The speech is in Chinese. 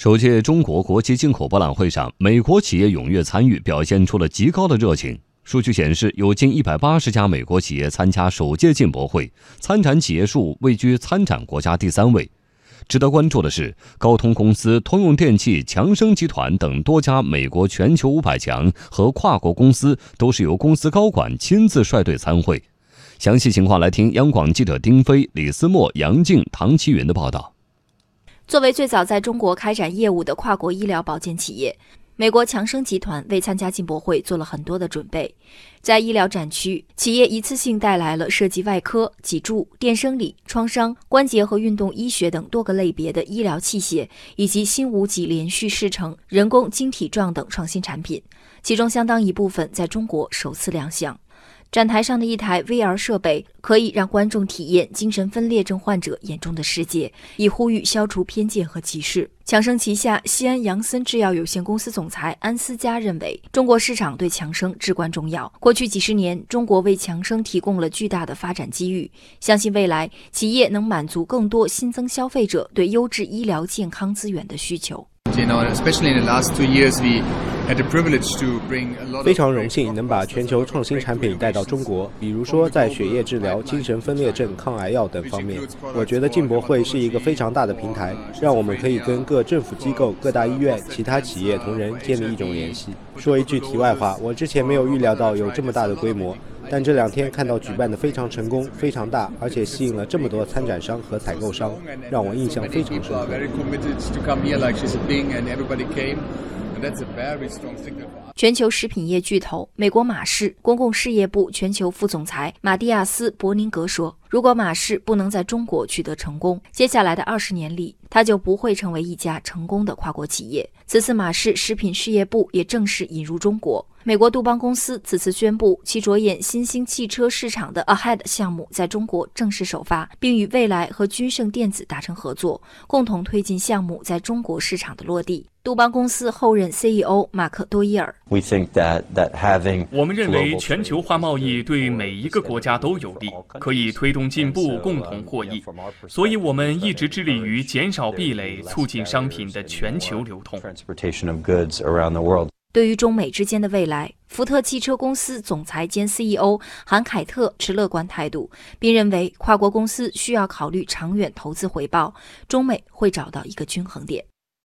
首届中国国际进口博览会上，美国企业踊跃参与，表现出了极高的热情。数据显示，有近一百八十家美国企业参加首届进博会，参展企业数位居参展国家第三位。值得关注的是，高通公司、通用电气、强生集团等多家美国全球五百强和跨国公司都是由公司高管亲自率队参会。详细情况来听央广记者丁飞、李思墨、杨静、唐奇云的报道。作为最早在中国开展业务的跨国医疗保健企业，美国强生集团为参加进博会做了很多的准备。在医疗展区，企业一次性带来了涉及外科、脊柱、电生理、创伤、关节和运动医学等多个类别的医疗器械，以及新无脊连续视程、人工晶体状等创新产品，其中相当一部分在中国首次亮相。展台上的一台 VR 设备可以让观众体验精神分裂症患者眼中的世界，以呼吁消除偏见和歧视。强生旗下西安杨森制药有限公司总裁安思佳认为，中国市场对强生至关重要。过去几十年，中国为强生提供了巨大的发展机遇，相信未来企业能满足更多新增消费者对优质医疗健康资源的需求。非常荣幸能把全球创新产品带到中国，比如说在血液治疗、精神分裂症、抗癌药等方面。我觉得进博会是一个非常大的平台，让我们可以跟各政府机构、各大医院、其他企业同仁建立一种联系。说一句题外话，我之前没有预料到有这么大的规模，但这两天看到举办的非常成功、非常大，而且吸引了这么多参展商和采购商，让我印象非常深刻。全球食品业巨头美国马氏公共事业部全球副总裁马蒂亚斯·伯宁格说：“如果马氏不能在中国取得成功，接下来的二十年里，它就不会成为一家成功的跨国企业。”此次马氏食品事业部也正式引入中国。美国杜邦公司此次宣布，其着眼新兴汽车市场的 Ahead 项目在中国正式首发，并与蔚来和君盛电子达成合作，共同推进项目在中国市场的落地。杜邦公司后任 CEO 马克多伊尔，我们认为全球化贸易对每一个国家都有利，可以推动进步，共同获益。所以，我们一直致力于减少壁垒，促进商品的全球流通。对于中美之间的未来，福特汽车公司总裁兼 CEO 韩凯特持乐观态度，并认为跨国公司需要考虑长远投资回报，中美会找到一个均衡点。